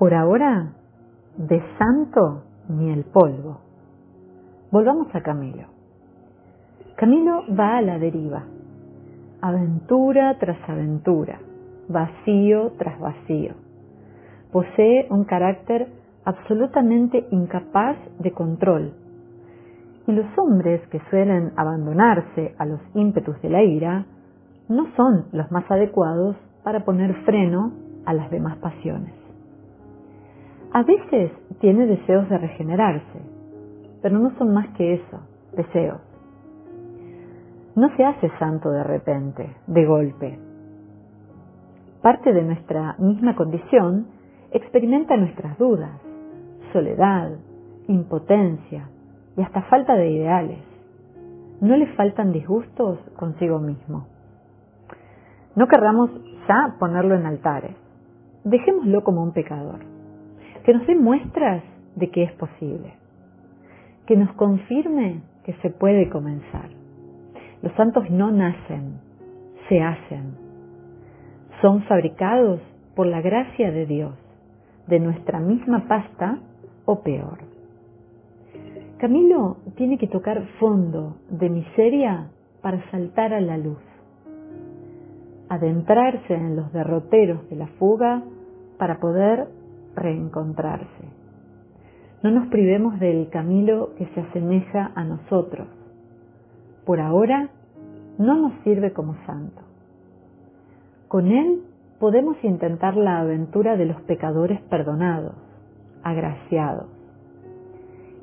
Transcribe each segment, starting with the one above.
Por ahora, de santo ni el polvo. Volvamos a Camilo. Camilo va a la deriva, aventura tras aventura, vacío tras vacío. Posee un carácter absolutamente incapaz de control. Y los hombres que suelen abandonarse a los ímpetus de la ira no son los más adecuados para poner freno a las demás pasiones. A veces tiene deseos de regenerarse, pero no son más que eso, deseos. No se hace santo de repente, de golpe. Parte de nuestra misma condición experimenta nuestras dudas, soledad, impotencia y hasta falta de ideales. No le faltan disgustos consigo mismo. No querramos ya ponerlo en altares. Dejémoslo como un pecador. Que nos dé muestras de que es posible. Que nos confirme que se puede comenzar. Los santos no nacen, se hacen. Son fabricados por la gracia de Dios, de nuestra misma pasta o peor. Camilo tiene que tocar fondo de miseria para saltar a la luz, adentrarse en los derroteros de la fuga para poder reencontrarse. No nos privemos del Camilo que se asemeja a nosotros. Por ahora no nos sirve como santo. Con él podemos intentar la aventura de los pecadores perdonados, agraciados.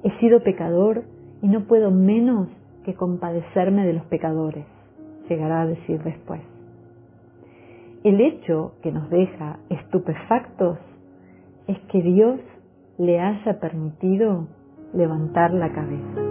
He sido pecador y no puedo menos que compadecerme de los pecadores, llegará a decir después. El hecho que nos deja estupefactos es que Dios le haya permitido levantar la cabeza.